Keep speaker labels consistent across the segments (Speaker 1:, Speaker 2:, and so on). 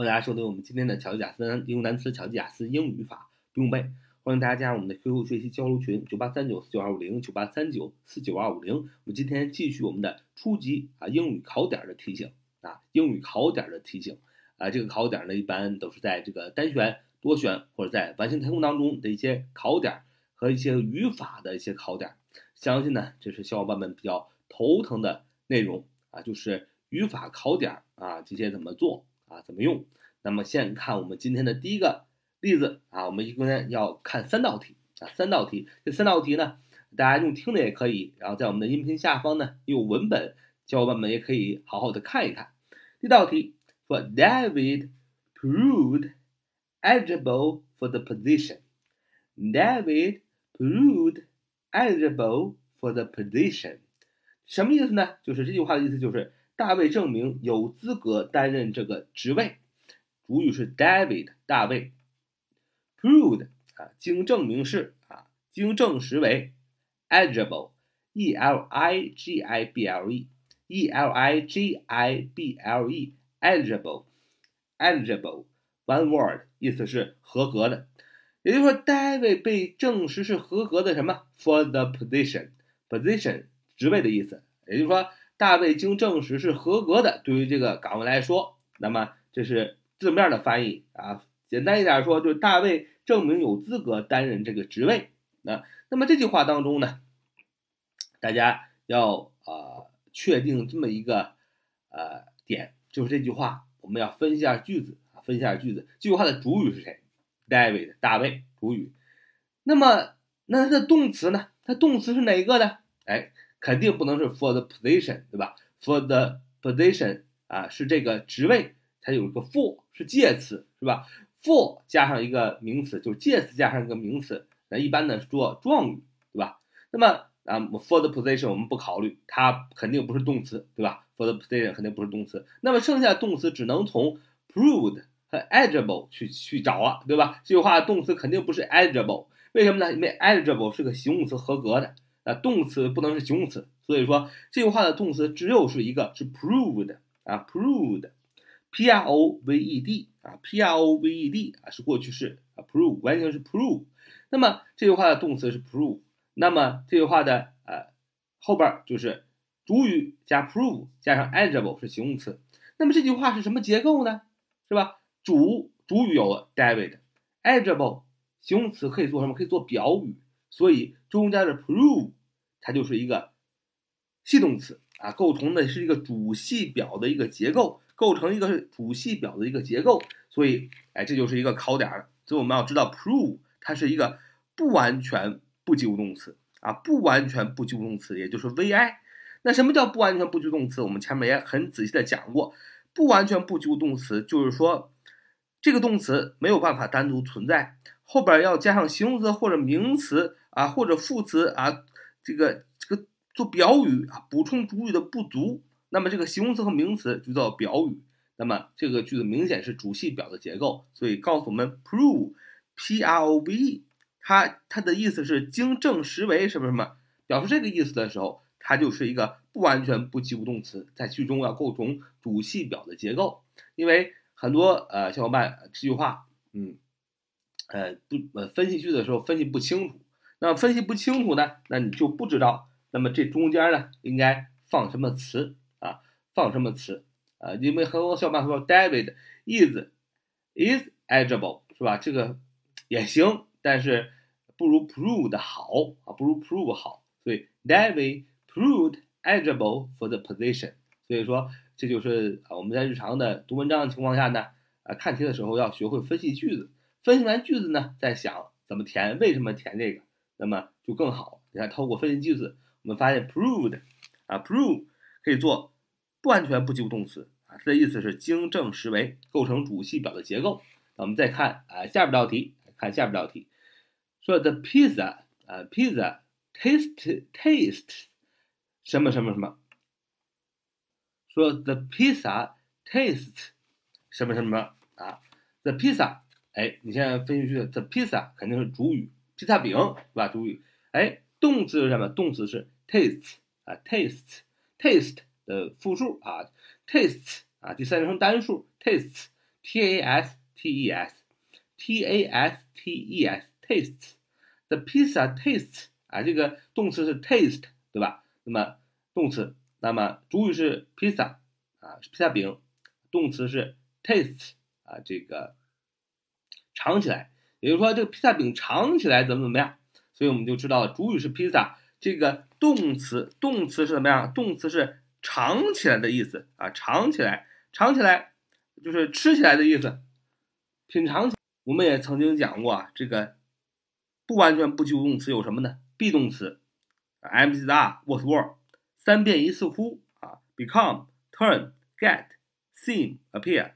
Speaker 1: 欢迎大家收听我们今天的巧记雅思英语单词、巧记雅思英语语法不用背。欢迎大家加入我们的 QQ 学习交流群：九八三九四九二五零九八三九四九二五零。我们今天继续我们的初级啊英语考点的提醒啊，英语考点的提醒啊，这个考点呢一般都是在这个单选、多选或者在完形填空当中的一些考点和一些语法的一些考点。相信呢，这是小伙伴们比较头疼的内容啊，就是语法考点啊，这些怎么做？啊，怎么用？那么先看我们今天的第一个例子啊，我们一共要看三道题啊，三道题。这三道题呢，大家用听的也可以，然后在我们的音频下方呢有文本，小伙伴们也可以好好的看一看。第一道题说，David proved eligible for the position. David proved eligible for the position. 什么意思呢？就是这句话的意思就是。大卫证明有资格担任这个职位，主语是 David，大卫。Proved 啊，经证明是啊，经证实为 eligible，e l i g i b l e，e l i g i b l e，eligible，eligible，one word，意思是合格的。也就是说，David 被证实是合格的什么？For the position，position 职位的意思。也就是说。大卫经证实是合格的，对于这个岗位来说，那么这是字面的翻译啊。简单一点说，就是大卫证明有资格担任这个职位。那那么这句话当中呢，大家要呃确定这么一个呃点，就是这句话我们要分析一下句子啊，分析一下句子。这句话的主语是谁？David，大卫，主语。那么那它的动词呢？它动词是哪一个呢？哎。肯定不能是 for the position，对吧？for the position 啊，是这个职位，它有一个 for 是介词，是吧？for 加上一个名词，就是介词加上一个名词，那一般呢是做状语，对吧？那么啊，for the position 我们不考虑，它肯定不是动词，对吧？for the position 肯定不是动词，那么剩下的动词只能从 proved 和 eligible 去去找了，对吧？这句话动词肯定不是 eligible，为什么呢？因为 eligible 是个形容词，合格的。动词不能是形容词，所以说这句话的动词只有是一个，是 proved 啊，proved，p r o v e d 啊，p r o v e d 啊是过去式啊，prove 完全是 prove。那么这句话的动词是 prove，那么这句话的呃后边就是主语加 prove 加上 eligible 是形容词。那么这句话是什么结构呢？是吧？主主语有 David，eligible 形容词可以做什么？可以做表语。所以中间的 prove 它就是一个系动词啊，构成的是一个主系表的一个结构，构成一个主系表的一个结构。所以，哎，这就是一个考点。所以我们要知道 prove 它是一个不完全不及物动词啊，不完全不及物动词，也就是 vi。那什么叫不完全不及物动词？我们前面也很仔细的讲过，不完全不及物动词就是说这个动词没有办法单独存在，后边要加上形容词或者名词。啊，或者副词啊，这个这个做表语啊，补充主语的不足，那么这个形容词和名词就叫表语。那么这个句子明显是主系表的结构，所以告诉我们 prove，p r o v e，它它的意思是经证实为什么什么，表示这个意思的时候，它就是一个不完全不及物动词，在句中要构成主系表的结构。因为很多呃小伙伴这句话，嗯，呃不呃分析句子的时候分析不清楚。那分析不清楚呢，那你就不知道，那么这中间呢应该放什么词啊？放什么词啊？因为很多小伙伴说 David is is eligible 是吧？这个也行，但是不如 prove 好啊，不如 prove 好。所以 David proved eligible for the position。所以说这就是啊我们在日常的读文章的情况下呢，啊看题的时候要学会分析句子，分析完句子呢再想怎么填，为什么填这个。那么就更好。你看，透过分析句子，我们发现 proved 啊，prove 可以做不完全不及物动词啊，它的意思是经证实为，构成主系表的结构。那我们再看啊，下边道题，看下边道题，说 the pizza 啊，pizza taste taste 什么什么什么，说 the pizza taste 什么什么啊，the pizza，哎，你现在分析句子，the pizza 肯定是主语。披萨饼对吧？主语，哎，动词是什么？动词是 tastes 啊，tastes，taste 的复数啊，tastes 啊，第三人称单数 tastes，t-a-s-t-e-s，t-a-s-t-e-s，tastes。The pizza tastes 啊，这个动词是 taste，对吧？那么动词，那么主语是 pizza 啊，披萨饼，动词是 tastes 啊，这个尝起来，也就是说这个披萨饼尝起来怎么怎么样？所以我们就知道了主语是披萨，这个动词动词是怎么样？动词是尝起来的意思啊，尝起来，尝起来就是吃起来的意思，品尝。我们也曾经讲过啊，这个不完全不及物动词有什么呢？be 动词，am is are was were，三变一次乎啊，become turn get seem appear，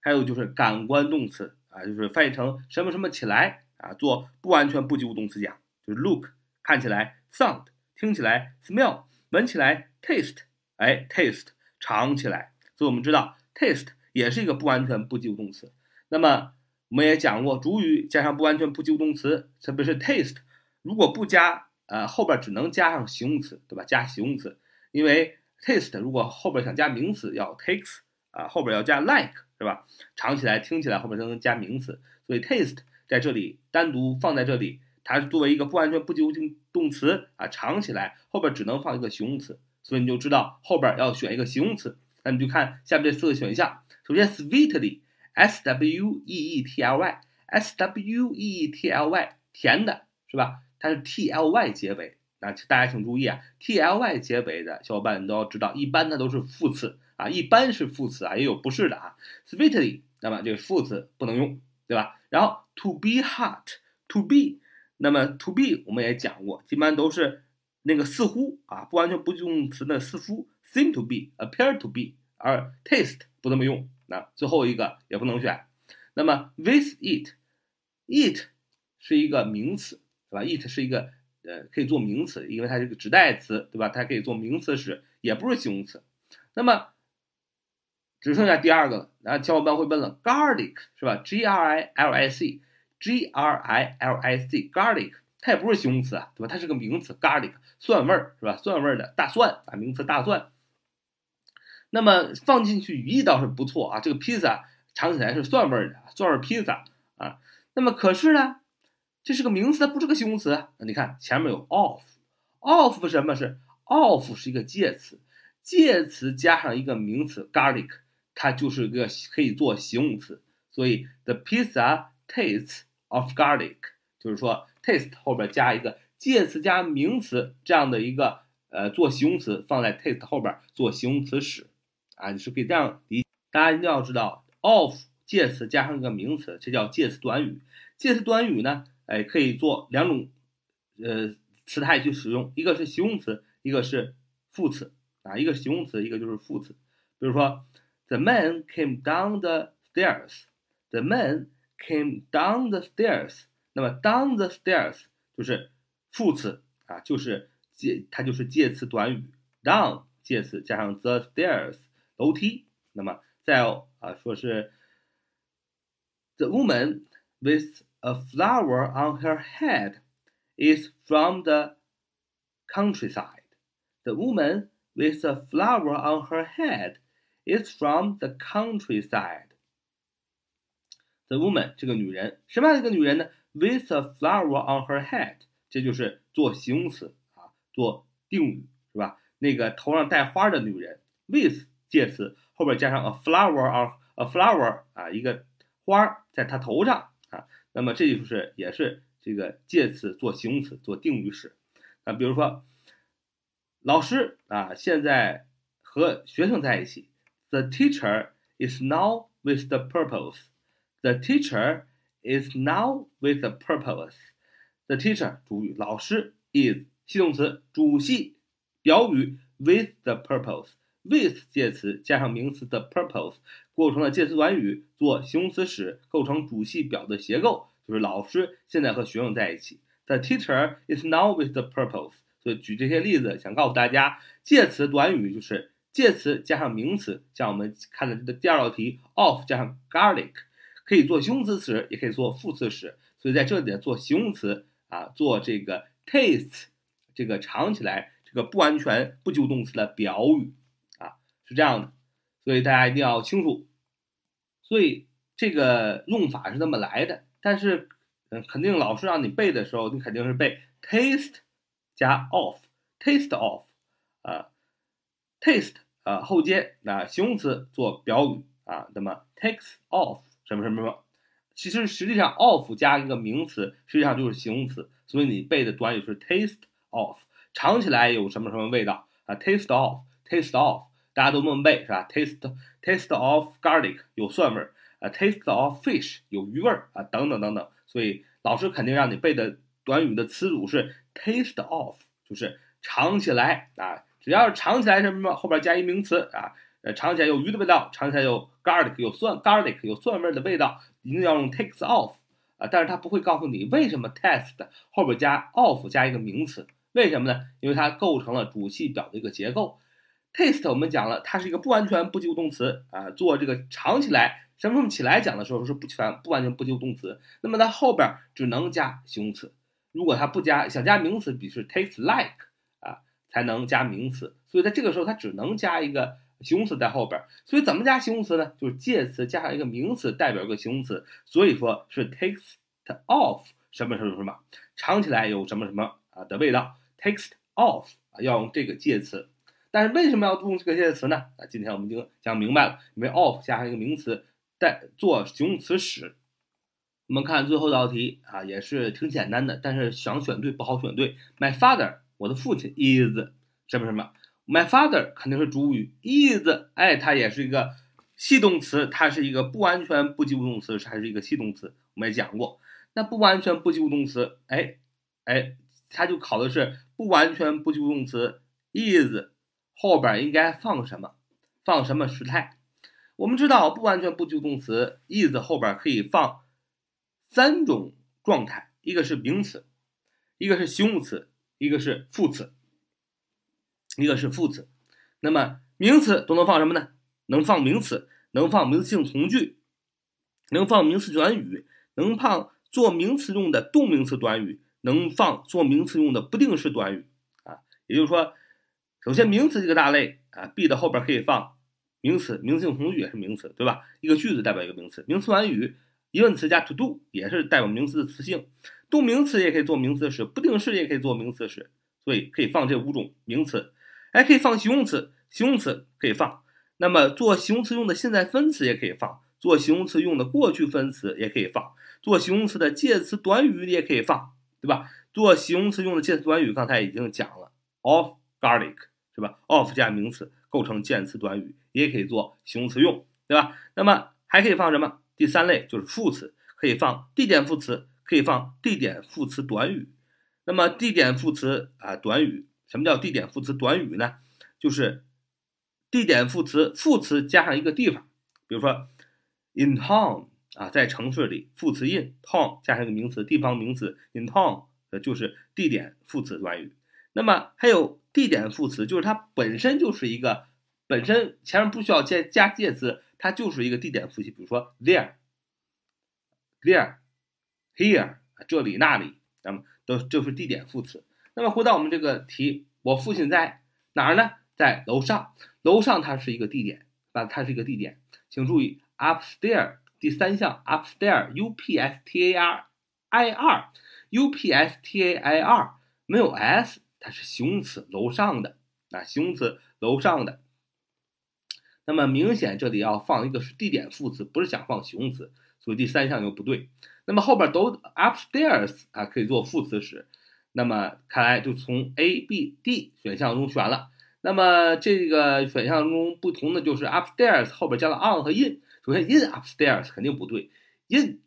Speaker 1: 还有就是感官动词啊，就是翻译成什么什么起来啊，做不完全不及物动词讲，就是 look 看起来，sound 听起来，smell 闻起来，taste 哎 taste 尝起来，所以我们知道 taste 也是一个不完全不及物动词。那么我们也讲过，主语加上不完全不及物动词，特别是 taste，如果不加，呃，后边只能加上形容词，对吧？加形容词，因为 taste 如果后边想加名词，要 takes，啊，后边要加 like，是吧？尝起来、听起来后边才能加名词，所以 taste 在这里单独放在这里，它是作为一个不完全不及物动词啊，尝起来后边只能放一个形容词，所以你就知道后边要选一个形容词。那你就看下面这四个选项，首先 sweetly。s w e e t l y，s w e e t l y，甜的是吧？它是 t l y 结尾，那大家请注意啊，t l y 结尾的小伙伴都要知道，一般它都是副词啊，一般是副词啊，也有不是的啊。Sweetly，那么这个副词不能用，对吧？然后 to be hot，to be，那么 to be 我们也讲过，一般都是那个似乎啊，不完全不用词的似乎，seem to be，appear to be，而 taste 不这么用。那最后一个也不能选，那么 with it，it 是一个名词，对吧？it 是一个呃可以做名词，因为它是个指代词，对吧？它可以做名词使，也不是形容词。那么只剩下第二个了，那小伙伴会问了，garlic 是吧？g r i l i c，g r i l i c，garlic 它也不是形容词啊，对吧？它是个名词，garlic 蒜味儿是吧？蒜味儿的大蒜啊，名词大蒜。那么放进去语义倒是不错啊，这个披萨尝起来是蒜味儿的，蒜味披萨啊。那么可是呢，这是个名词，它不是个形容词。那你看前面有 of，of 什么是 of 是一个介词，介词加上一个名词 garlic，它就是一个可以做形容词。所以 the pizza tastes of garlic，就是说 taste 后边加一个介词加名词这样的一个呃做形容词放在 taste 后边做形容词使。啊，你是可以这样理，大家一定要知道，of 介词加上一个名词，这叫介词短语。介词短语呢，哎，可以做两种，呃，词态去使用，一个是形容词，一个是副词啊，一个是形容词，一个就是副词。比如说 ，The man came down the stairs。The man came down the stairs。那么，down the stairs 就是副词啊，就是介，它就是介词短语。down 介词加上 the stairs。楼梯，那么再有啊，说是 the woman with a flower on her head is from the countryside. The woman with a flower on her head It's from the countryside. The woman 这个女人，什么样的一个女人呢？With a flower on her head，这就是做形容词啊，做定语是吧？那个头上戴花的女人，with 介词后边加上 a flower or a flower 啊，一个花在她头上啊，那么这就是也是这个介词做形容词做定语使啊。比如说，老师啊，现在和学生在一起。The teacher is now with the purpose. The teacher is now with the purpose. The teacher 主语，老师 is 系动词，主系表语 with the purpose。with 介词加上名词的 purpose 构成了介词短语，做形容词使，构成主系表的结构，就是老师现在和学生在一起。The teacher is now with the purpose。所以举这些例子，想告诉大家，介词短语就是介词加上名词，像我们看的这个第二道题，of 加上 garlic，可以做形容词时，也可以做副词使。所以在这里做形容词啊，做这个 taste，这个尝起来，这个不完全不及物动词的表语啊。是这样的，所以大家一定要清楚。所以这个用法是这么来的，但是嗯，肯定老师让你背的时候，你肯定是背 taste 加 of，taste of，啊，taste 啊后接那形容词做表语啊，那么 takes off 什么什么什么，其实实际上 off 加一个名词，实际上就是形容词，所以你背的短语是 taste of，尝起来有什么什么味道啊，taste of，taste of，大家都这么背是吧？taste taste of garlic 有蒜味儿啊，taste of fish 有鱼味儿啊，等等等等。所以老师肯定让你背的短语的词组是 taste of，就是尝起来啊，只要是尝起来什么后边加一名词啊，呃，尝起来有鱼的味道，尝起来有 garlic 有蒜 garlic 有蒜味的味道，一定要用 takes off 啊，但是它不会告诉你为什么 test 后边加 off 加一个名词，为什么呢？因为它构成了主系表的一个结构。taste 我们讲了，它是一个不完全不及物动词啊，做这个尝起来。什么什么起来讲的时候是不全不完全不及物动词，那么它后边只能加形容词。如果它不加，想加名词，比如是 tastes like，才能加名词。所以在这个时候，它只能加一个形容词在后边。所以怎么加形容词呢？就是介词加上一个名词代表一个形容词。所以说是 takes off 什么什么什么，尝起来有什么什么啊的味道。takes off 要用这个介词，但是为什么要用这个介词呢？啊，今天我们已经讲明白了，因为 off 加上一个名词。带做形容词使，我们看最后一道题啊，也是挺简单的，但是想选对不好选对。My father，我的父亲 is 什么什么？My father 肯定是主语，is 哎，它也是一个系动词，它是一个不完全不及物动词，还是一个系动词？我们也讲过，那不完全不及物动词，哎哎，它就考的是不完全不及物动词 is 后边应该放什么？放什么时态？我们知道不完全不及物动词 is 后边可以放三种状态，一个是名词，一个是形容词，一个是副词，一个是副词。那么名词都能放什么呢？能放名词，能放名词性从句，能放名词短语，能放做名词用的动名词短语，能放做名词用的不定式短语啊。也就是说，首先名词这个大类啊，B 的后边可以放。名词，名词性从句也是名词，对吧？一个句子代表一个名词，名词短语，疑问词加 to do 也是带有名词的词性，动名词也可以做名词时，不定式也可以做名词时，所以可以放这五种名词，还可以放形容词，形容词可以放。那么做形容词用的现在分词也可以放，做形容词用的过去分词也可以放，做形容词的介词短语也可以放，对吧？做形容词用的介词短语刚才已经讲了，of garlic 是吧？of 加名词构成介词短语。也可以做形容词用，对吧？那么还可以放什么？第三类就是副词，可以放地点副词，可以放地点副词短语。那么地点副词啊，短语，什么叫地点副词短语呢？就是地点副词副词加上一个地方，比如说 in town 啊，在城市里，副词 in town 加上一个名词，地方名词 in town，呃，就是地点副词短语。那么还有地点副词，就是它本身就是一个。本身前面不需要加加介词，它就是一个地点复习。比如说 there、there、here，这里、那里，那么都就是地点副词。那么回到我们这个题，我父亲在哪儿呢？在楼上。楼上它是一个地点，啊，它是一个地点。请注意 upstairs 第三项 upstairs，u p s t a r i r，u p s t a i r 没有 s，它是形容词，楼上的啊，形容词，楼上的。那么明显这里要放一个是地点副词，不是想放形容词，所以第三项就不对。那么后边都 upstairs 啊可以做副词时，那么看来就从 A、B、D 选项中选了。那么这个选项中不同的就是 upstairs 后边加了 on 和 in。首先 in upstairs 肯定不对，in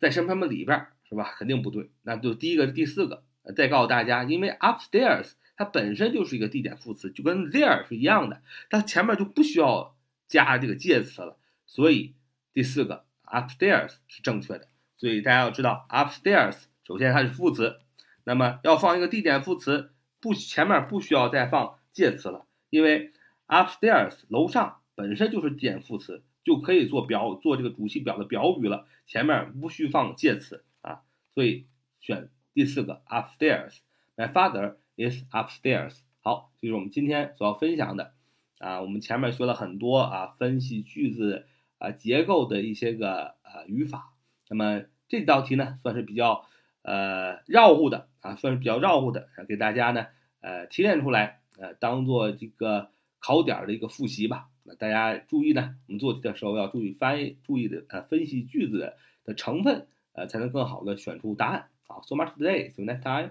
Speaker 1: 在什么什么里边是吧？肯定不对。那就第一个是第四个。再告诉大家，因为 upstairs。它本身就是一个地点副词，就跟 there 是一样的，它前面就不需要加这个介词了，所以第四个 upstairs 是正确的。所以大家要知道，upstairs 首先它是副词，那么要放一个地点副词，不前面不需要再放介词了，因为 upstairs 楼上本身就是地点副词，就可以做表做这个主系表的表语了，前面不需放介词啊，所以选第四个 upstairs。My father。Is upstairs。好，这是我们今天所要分享的啊。我们前面学了很多啊，分析句子啊结构的一些个呃语法。那么这道题呢，算是比较呃绕乎的啊，算是比较绕乎的，给大家呢呃提炼出来，呃当做这个考点的一个复习吧。那大家注意呢，我们做题的时候要注意翻译，注意的呃分析句子的成分，呃才能更好的选出答案。好，so much today，see you next time。